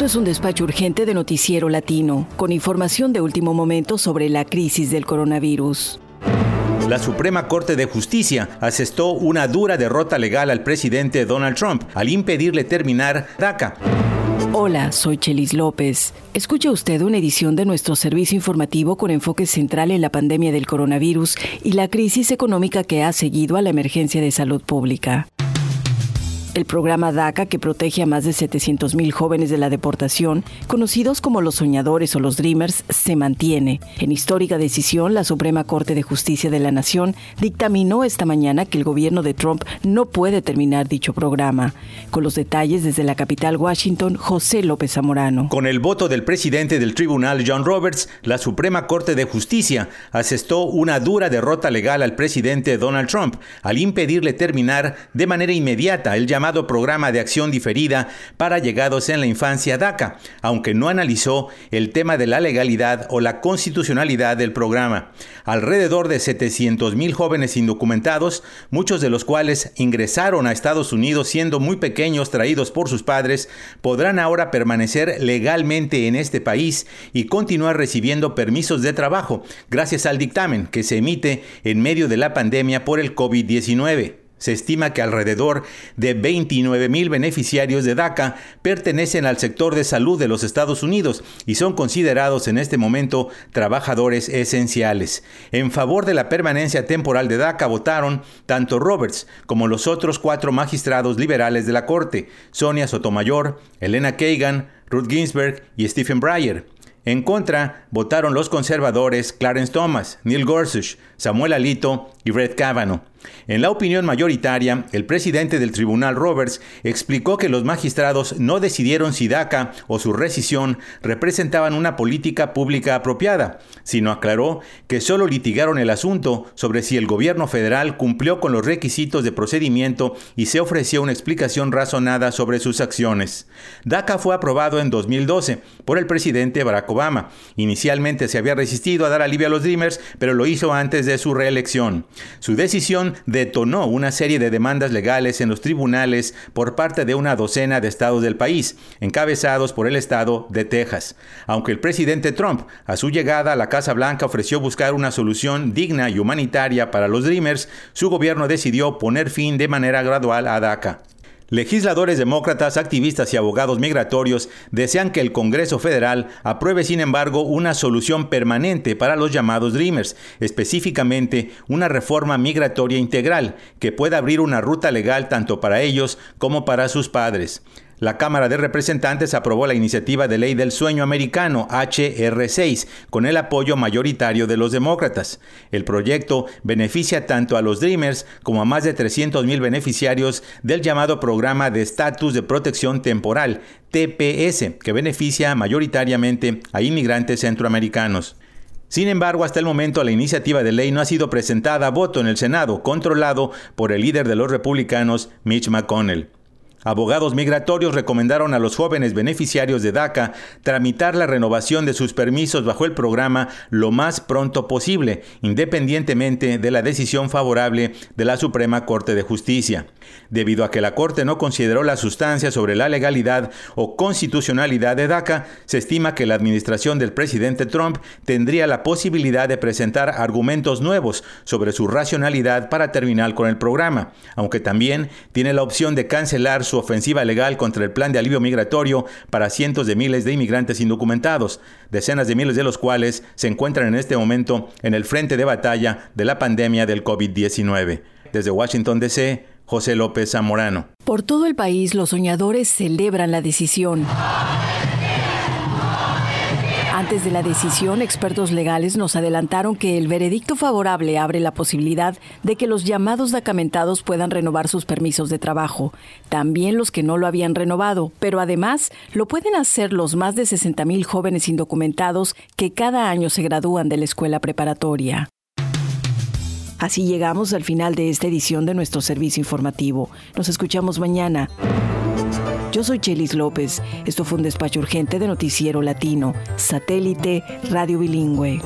Esto es un despacho urgente de Noticiero Latino, con información de último momento sobre la crisis del coronavirus. La Suprema Corte de Justicia asestó una dura derrota legal al presidente Donald Trump al impedirle terminar DACA. Hola, soy Chelis López. Escucha usted una edición de nuestro servicio informativo con enfoque central en la pandemia del coronavirus y la crisis económica que ha seguido a la emergencia de salud pública. El programa DACA, que protege a más de 700.000 jóvenes de la deportación, conocidos como los soñadores o los Dreamers, se mantiene. En histórica decisión, la Suprema Corte de Justicia de la Nación dictaminó esta mañana que el gobierno de Trump no puede terminar dicho programa. Con los detalles desde la capital Washington, José López Zamorano. Con el voto del presidente del tribunal, John Roberts, la Suprema Corte de Justicia asestó una dura derrota legal al presidente Donald Trump al impedirle terminar de manera inmediata el llamado llamado Programa de Acción Diferida para Llegados en la Infancia DACA, aunque no analizó el tema de la legalidad o la constitucionalidad del programa. Alrededor de 700 mil jóvenes indocumentados, muchos de los cuales ingresaron a Estados Unidos siendo muy pequeños traídos por sus padres, podrán ahora permanecer legalmente en este país y continuar recibiendo permisos de trabajo gracias al dictamen que se emite en medio de la pandemia por el COVID-19. Se estima que alrededor de 29 mil beneficiarios de DACA pertenecen al sector de salud de los Estados Unidos y son considerados en este momento trabajadores esenciales. En favor de la permanencia temporal de DACA votaron tanto Roberts como los otros cuatro magistrados liberales de la Corte, Sonia Sotomayor, Elena Kagan, Ruth Ginsburg y Stephen Breyer. En contra votaron los conservadores Clarence Thomas, Neil Gorsuch, Samuel Alito y Brett Kavanaugh. En la opinión mayoritaria, el presidente del tribunal Roberts explicó que los magistrados no decidieron si DACA o su rescisión representaban una política pública apropiada, sino aclaró que solo litigaron el asunto sobre si el gobierno federal cumplió con los requisitos de procedimiento y se ofreció una explicación razonada sobre sus acciones. DACA fue aprobado en 2012 por el presidente Barack Obama. Inicialmente se había resistido a dar alivio a los Dreamers, pero lo hizo antes de su reelección. Su decisión detonó una serie de demandas legales en los tribunales por parte de una docena de estados del país, encabezados por el estado de Texas. Aunque el presidente Trump, a su llegada a la Casa Blanca, ofreció buscar una solución digna y humanitaria para los Dreamers, su gobierno decidió poner fin de manera gradual a DACA. Legisladores demócratas, activistas y abogados migratorios desean que el Congreso Federal apruebe, sin embargo, una solución permanente para los llamados Dreamers, específicamente una reforma migratoria integral que pueda abrir una ruta legal tanto para ellos como para sus padres. La Cámara de Representantes aprobó la iniciativa de ley del sueño americano HR6 con el apoyo mayoritario de los demócratas. El proyecto beneficia tanto a los Dreamers como a más de 300 mil beneficiarios del llamado Programa de Estatus de Protección Temporal, TPS, que beneficia mayoritariamente a inmigrantes centroamericanos. Sin embargo, hasta el momento la iniciativa de ley no ha sido presentada a voto en el Senado, controlado por el líder de los republicanos, Mitch McConnell. Abogados migratorios recomendaron a los jóvenes beneficiarios de DACA tramitar la renovación de sus permisos bajo el programa lo más pronto posible, independientemente de la decisión favorable de la Suprema Corte de Justicia. Debido a que la Corte no consideró la sustancia sobre la legalidad o constitucionalidad de DACA, se estima que la administración del presidente Trump tendría la posibilidad de presentar argumentos nuevos sobre su racionalidad para terminar con el programa, aunque también tiene la opción de cancelar su ofensiva legal contra el plan de alivio migratorio para cientos de miles de inmigrantes indocumentados, decenas de miles de los cuales se encuentran en este momento en el frente de batalla de la pandemia del COVID-19. Desde Washington, D.C., José López Zamorano. Por todo el país, los soñadores celebran la decisión. Antes de la decisión, expertos legales nos adelantaron que el veredicto favorable abre la posibilidad de que los llamados documentados puedan renovar sus permisos de trabajo, también los que no lo habían renovado, pero además lo pueden hacer los más de 60 mil jóvenes indocumentados que cada año se gradúan de la escuela preparatoria. Así llegamos al final de esta edición de nuestro servicio informativo. Nos escuchamos mañana. Yo soy Chelis López. Esto fue un despacho urgente de Noticiero Latino, satélite, radio bilingüe.